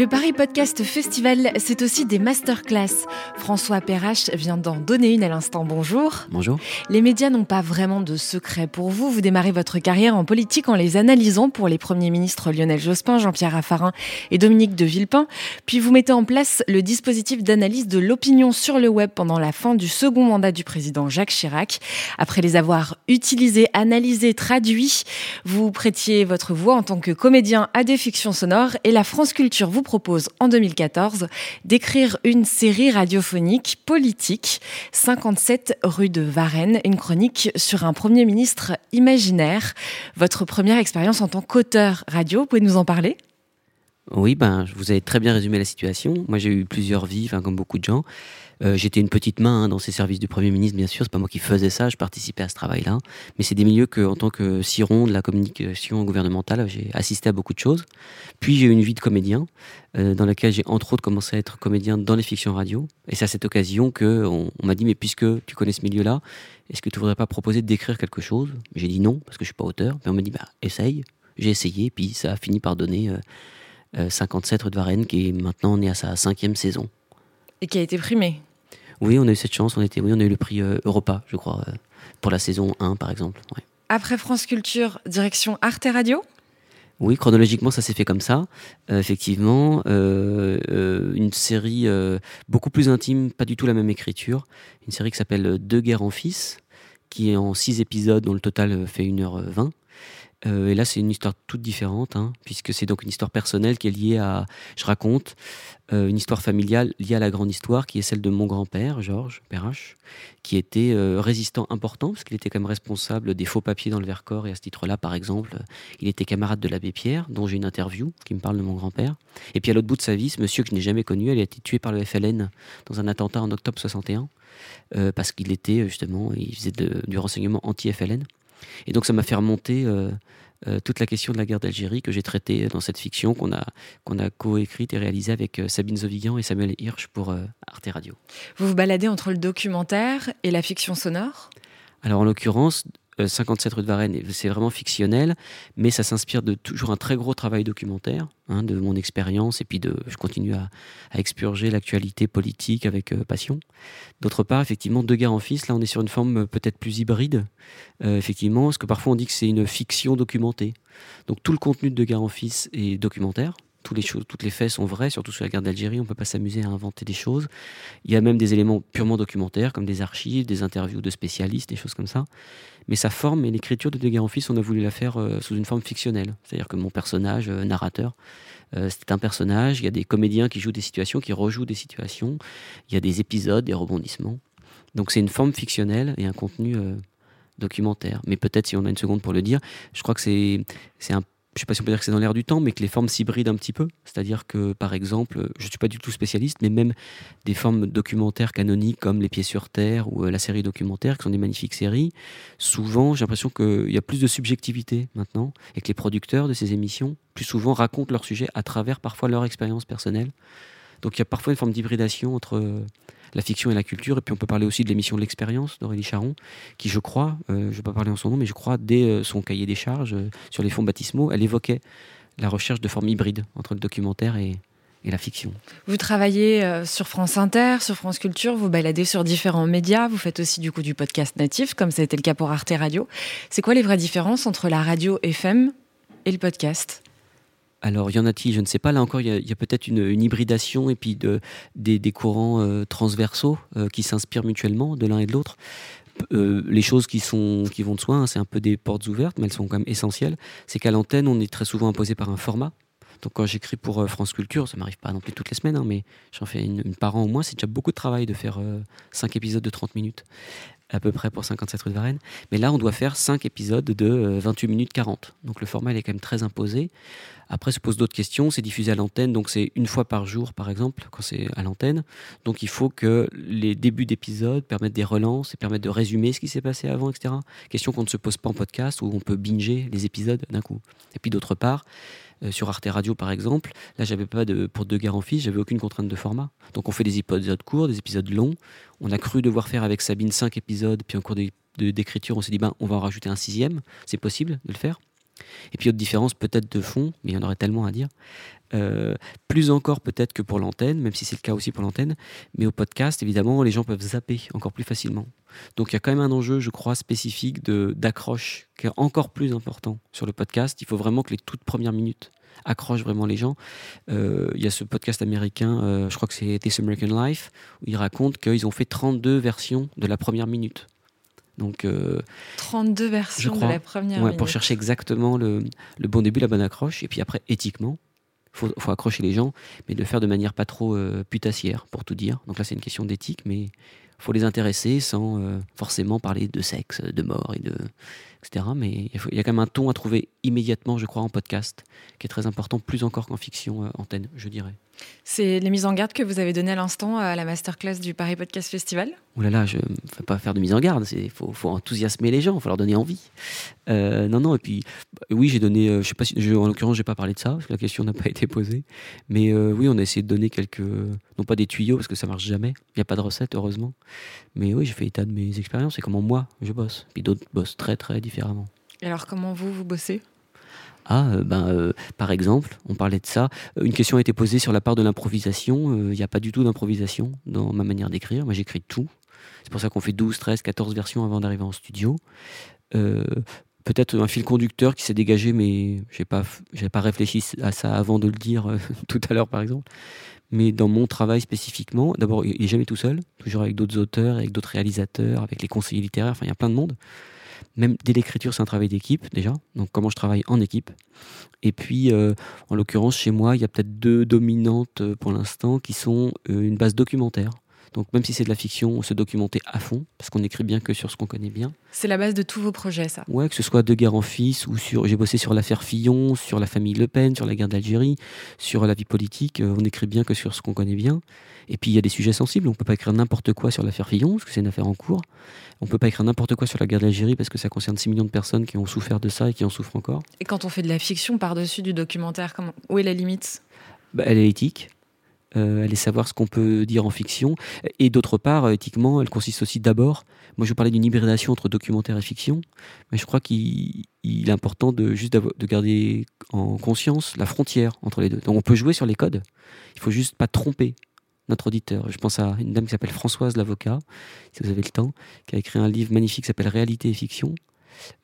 Le Paris Podcast Festival, c'est aussi des masterclass. François Perrache vient d'en donner une à l'instant. Bonjour. Bonjour. Les médias n'ont pas vraiment de secret pour vous. Vous démarrez votre carrière en politique en les analysant pour les premiers ministres Lionel Jospin, Jean-Pierre Raffarin et Dominique de Villepin. Puis vous mettez en place le dispositif d'analyse de l'opinion sur le web pendant la fin du second mandat du président Jacques Chirac. Après les avoir utilisés, analysés, traduits, vous prêtiez votre voix en tant que comédien à des fictions sonores et la France Culture vous propose en 2014 d'écrire une série radiophonique politique, 57 rue de Varennes, une chronique sur un Premier ministre imaginaire. Votre première expérience en tant qu'auteur radio, vous pouvez nous en parler? Oui, ben, vous avez très bien résumé la situation. Moi, j'ai eu plusieurs vies, comme beaucoup de gens. Euh, j'étais une petite main hein, dans ces services du Premier ministre, bien sûr. C'est pas moi qui faisais ça, je participais à ce travail-là. Mais c'est des milieux que, en tant que ciron de la communication gouvernementale, j'ai assisté à beaucoup de choses. Puis j'ai eu une vie de comédien, euh, dans laquelle j'ai entre autres commencé à être comédien dans les fictions radio. Et c'est à cette occasion que on, m'a dit, mais puisque tu connais ce milieu-là, est-ce que tu voudrais pas proposer d'écrire quelque chose? J'ai dit non, parce que je suis pas auteur. Mais on m'a dit, bah, essaye. J'ai essayé, puis ça a fini par donner. Euh, 57 euh, rue de Varennes, qui est maintenant on est à sa cinquième saison. Et qui a été primé Oui, on a eu cette chance, on, était, oui, on a eu le prix euh, Europa, je crois, euh, pour la saison 1 par exemple. Après France Culture, direction Arte Radio oui, chronologiquement, ça s'est fait comme ça. effectivement, une série beaucoup plus intime, pas du tout la même écriture. Une série qui s'appelle Deux guerres en fils, qui est en six épisodes, dont le total fait 1h20. Euh, et là, c'est une histoire toute différente, hein, puisque c'est donc une histoire personnelle qui est liée à. Je raconte euh, une histoire familiale liée à la grande histoire, qui est celle de mon grand-père, Georges Perrache, qui était euh, résistant important, parce qu'il était quand même responsable des faux papiers dans le Vercors. Et à ce titre-là, par exemple, il était camarade de l'abbé Pierre, dont j'ai une interview qui me parle de mon grand-père. Et puis à l'autre bout de sa vie, ce monsieur que je n'ai jamais connu, il a été tué par le FLN dans un attentat en octobre 61, parce qu'il était justement, il faisait du renseignement anti-FLN. Et donc ça m'a fait remonter euh, euh, toute la question de la guerre d'Algérie que j'ai traitée dans cette fiction qu'on a, qu'on a coécrite et réalisée avec euh, Sabine Zovigan et Samuel Hirsch pour Arte Radio. Vous vous baladez entre le documentaire et la fiction sonore? Alors en l'occurrence, 57 rue de Varennes, c'est vraiment fictionnel, mais ça s'inspire de toujours un très gros travail documentaire, hein, de mon expérience, et puis de, je continue à, expurger l'actualité politique avec euh, passion. D'autre part, effectivement, Deux guerres en fils, là on est sur une forme euh, peut-être plus hybride, euh, effectivement, parce que parfois on dit que c'est une fiction documentée. Donc tout le contenu de Deux guerres en fils est documentaire, toutes les faits sont vrais, surtout sur la guerre d'Algérie. On ne peut pas s'amuser à inventer des choses. Il y a même des éléments purement documentaires, comme des archives, des interviews de spécialistes, des choses comme ça. Mais sa forme et l'écriture de De Guerre en Fils, on a voulu la faire euh, sous une forme fictionnelle. C'est-à-dire que mon personnage, euh, narrateur, euh, c'est un personnage. Il y a des comédiens qui jouent des situations, qui rejouent des situations. Il y a des épisodes, des rebondissements. Donc c'est une forme fictionnelle et un contenu documentaire. Mais peut-être, si on a une seconde pour le dire, je crois que c'est un je ne sais pas si on peut dire que c'est dans l'air du temps, mais que les formes s'hybrident un petit peu. C'est-à-dire que, par exemple, je ne suis pas du tout spécialiste, mais même des formes documentaires canoniques comme Les Pieds sur Terre ou euh, la série documentaire, qui sont des magnifiques séries, souvent j'ai l'impression qu'il y a plus de subjectivité maintenant, et que les producteurs de ces émissions, plus souvent, racontent leur sujet à travers parfois leur expérience personnelle. Donc il y a parfois une forme d'hybridation entre euh, la fiction et la culture. Et puis on peut parler aussi de l'émission de l'expérience d'Aurélie Charon, qui je crois, euh, je ne vais pas parler en son nom, mais je crois dès euh, son cahier des charges sur les fonds baptismaux, elle évoquait la recherche de formes hybrides entre le documentaire et, et la fiction. Vous travaillez sur France Inter, sur France Culture, vous baladez sur différents médias, vous faites aussi du coup du podcast natif, comme ça a été le cas pour Arte Radio. C'est quoi les vraies différences entre la radio FM et le podcast? Alors, y en a-t-il Je ne sais pas. Là encore, il y a, peut-être une, hybridation et puis de, des, courants euh, transversaux euh, qui s'inspirent mutuellement de l'un et de l'autre. Euh, les choses qui, sont, qui vont de soi, hein, c'est un peu des portes ouvertes, mais elles sont quand même essentielles. C'est qu'à l'antenne, on est très souvent imposé par un format. Donc quand j'écris pour France Culture, ça m'arrive pas non plus toutes les semaines, hein, mais j'en fais une, par an au moins. C'est déjà beaucoup de travail de faire 5 épisodes de 30 minutes à peu près pour 57 rue de Varennes. Mais là, on doit faire 5 épisodes de 28 euh, minutes 40. Donc le format, il est quand même très imposé. Après, se posent d'autres questions. C'est diffusé à l'antenne, donc c'est une fois par jour, par exemple, quand c'est à l'antenne. Donc il faut que les débuts d'épisodes permettent des relances et permettent de résumer ce qui s'est passé avant, etc. Question qu'on ne se pose pas en podcast où on peut binger les épisodes d'un coup. Et puis d'autre part, Euh, sur Arte Radio, par exemple, là, j'avais pas de, pour deux guerres en fils, j'avais aucune contrainte de format. Donc, on fait des épisodes courts, des épisodes longs. On a cru devoir faire avec Sabine cinq épisodes, puis en cours d'écriture, on s'est dit, ben, on va en rajouter un sixième. C'est possible de le faire. Et puis, autre différence peut-être de fond, mais il y en aurait tellement à dire. Euh, plus encore peut-être que pour l'antenne, même si c'est le cas aussi pour l'antenne, mais au podcast, évidemment, les gens peuvent zapper encore plus facilement. Donc il y a quand même un enjeu, je crois, spécifique d'accroche qui est encore plus important sur le podcast. Il faut vraiment que les toutes premières minutes accrochent vraiment les gens. Euh, il y a ce podcast américain, euh, je crois que c'est This American Life, où ils racontent qu'ils ont fait 32 versions de la première minute. Donc, 32 versions de la première. Pour chercher exactement le, le bon début, la bonne accroche. Et puis après, éthiquement, faut, faut accrocher les gens, mais de le faire de manière pas trop euh, putassière, pour tout dire. Donc là, c'est une question d'éthique, mais faut les intéresser sans euh, forcément parler de sexe, de mort et de etc. Mais il, y a quand même un ton à trouver immédiatement, je crois, en podcast, qui est très important, plus encore qu'en fiction euh, antenne, je dirais. C'est les mises en garde que vous avez données à l'instant à la masterclass du Paris Podcast Festival Ouh là là, je ne fais pas faire de mise en garde, il faut, faut, enthousiasmer les gens, il faut leur donner envie. Euh, non, non, et puis, bah, oui, j'ai donné, euh, je sais pas si, en l'occurrence, j'ai pas parlé de ça, parce que la question n'a pas été posée, mais euh, oui, on a essayé de donner quelques, non pas des tuyaux, parce que ça marche jamais, il n'y a pas de recette, heureusement, mais oui, j'ai fait état de mes expériences et comment moi, je bosse, puis d'autres bossent très, très différemment. Et alors, comment vous, vous bossez? Ah, euh, ben, euh, par exemple, on parlait de ça. Euh, une question a été posée sur la part de l'improvisation. Il n'y a pas du tout d'improvisation dans ma manière d'écrire. Moi, j'écris tout. C'est pour ça qu'on fait 12, 13, 14 versions avant d'arriver en studio. Peut-être un fil conducteur qui s'est dégagé, mais je n'ai pas, réfléchi à ça avant de le dire tout à l'heure, par exemple. Mais dans mon travail spécifiquement, d'abord, il n'est jamais tout seul, toujours avec d'autres auteurs, avec d'autres réalisateurs, avec les conseillers littéraires, enfin, il y a plein de monde. Même dès l'écriture, c'est un travail d'équipe déjà. Donc comment je travaille en équipe. Et puis, euh, en l'occurrence, chez moi, il y a peut-être deux dominantes euh, pour l'instant qui sont euh, une base documentaire. Donc même si c'est de la fiction, on se documenter à fond, parce qu'on n'écrit bien que sur ce qu'on connaît bien. C'est la base de tous vos projets, ça Ouais, que ce soit De guerre en fils, ou sur... J'ai bossé sur l'affaire Fillon, sur la famille Le Pen, sur la guerre d'Algérie, sur la vie politique, on écrit bien que sur ce qu'on connaît bien. Et puis il y a des sujets sensibles, on ne peut pas écrire n'importe quoi sur l'affaire Fillon, parce que c'est une affaire en cours. On ne peut pas écrire n'importe quoi sur la guerre d'Algérie, parce que ça concerne 6 millions de personnes qui ont souffert de ça et qui en souffrent encore. Et quand on fait de la fiction par-dessus du documentaire, comment... où est la limite? Bah, Elle est éthique. Euh, est savoir ce qu'on peut dire en fiction. Et d'autre part, euh, éthiquement, elle consiste aussi d'abord, moi je parlais d'une hybridation entre documentaire et fiction, mais je crois qu'il est important de juste de garder en conscience la frontière entre les deux. Donc on peut jouer sur les codes, il faut juste pas tromper notre auditeur. Je pense à une dame qui s'appelle Françoise Lavocat, si vous avez le temps, qui a écrit un livre magnifique qui s'appelle Réalité et fiction.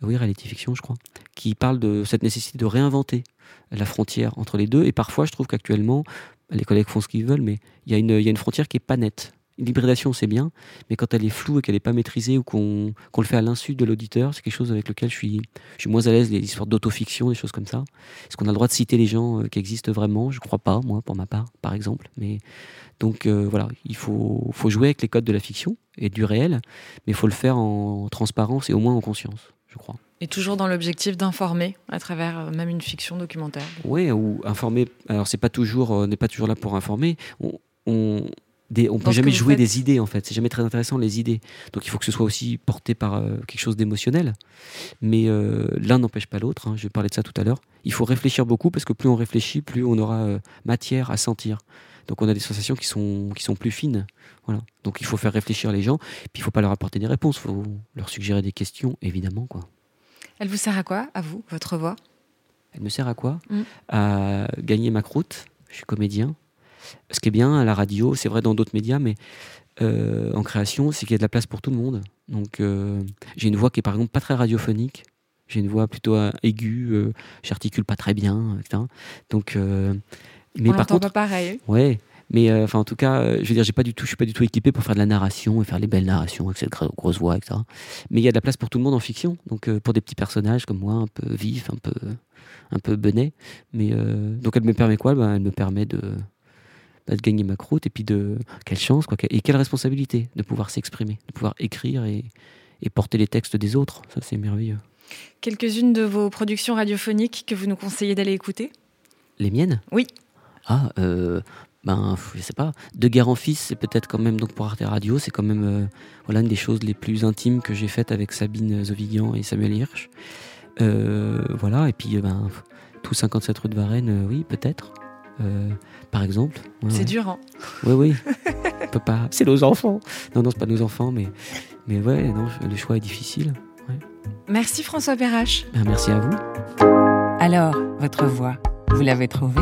Oui, réalité et fiction, je crois, qui parle de cette nécessité de réinventer la frontière entre les deux. Et parfois, je trouve qu'actuellement, les collègues font ce qu'ils veulent, mais il y, a une frontière qui est pas nette. L'hybridation, c'est bien, mais quand elle est floue et qu'elle n'est pas maîtrisée ou qu'on le fait à l'insu de l'auditeur, c'est quelque chose avec lequel je suis, je suis moins à l'aise, les histoires d'autofiction, des choses comme ça. Est-ce qu'on a le droit de citer les gens euh, qui existent vraiment? Je crois pas, moi, pour ma part, par exemple. Mais donc euh, voilà, il faut, faut jouer avec les codes de la fiction et du réel, mais il faut le faire en transparence et au moins en conscience, je crois. Et toujours dans l'objectif d'informer à travers euh, même une fiction documentaire. Oui, ou informer. Alors c'est pas toujours, on n'est pas toujours là pour informer. On, des, on peut jamais jouer des idées en fait. C'est jamais très intéressant les idées. Donc il faut que ce soit aussi porté par euh, quelque chose d'émotionnel. Mais euh, l'un n'empêche pas l'autre. Hein. Je parler de ça tout à l'heure. Il faut réfléchir beaucoup parce que plus on réfléchit, plus on aura euh, matière à sentir. Donc on a des sensations qui sont qui sont plus fines. Voilà. Donc il faut faire réfléchir les gens. Puis il faut pas leur apporter des réponses. Il faut leur suggérer des questions évidemment quoi. Elle vous sert à quoi à vous votre voix? Elle me sert à quoi? Mm. À gagner ma croûte. Je suis comédien ce qui est bien à la radio, c'est vrai dans d'autres médias, mais euh, en création, c'est qu'il y a de la place pour tout le monde. Donc euh, j'ai une voix qui est par exemple pas très radiophonique. J'ai une voix plutôt euh, aiguë, j'articule pas très bien, etc. Donc, mais On par contre, pas pareil. Ouais, mais enfin en tout cas, je veux dire, j'ai pas du tout, je suis pas du tout équipé pour faire de la narration et faire les belles narrations avec cette grosse voix, etc. Mais il y a de la place pour tout le monde en fiction. Donc pour des petits personnages comme moi, un peu vifs, un peu, un peu benets. Mais donc elle me permet quoi? Ben, Elle me permet de de gagner ma croûte et puis de quelle chance quoi, et quelle responsabilité de pouvoir s'exprimer, de pouvoir écrire et, et porter les textes des autres. Ça, c'est merveilleux. Quelques-unes de vos productions radiophoniques que vous nous conseillez d'aller écouter? Les miennes? Oui. Ah, euh, ben, je sais pas. De guerre en fils, c'est peut-être quand même, donc pour Arte Radio, c'est quand même euh, voilà, une des choses les plus intimes que j'ai faites avec Sabine Zovigan et Samuel Hirsch. Euh, voilà, et puis ben, tout 57 rue de Varennes, oui, peut-être. par exemple. c'est dur, hein Oui, oui. On peut pas. C'est nos enfants. Non, non, c'est pas nos enfants, mais, mais ouais, non, le choix est difficile. Merci François Perrache. Ben, merci à vous. Alors, votre voix, vous l'avez trouvée?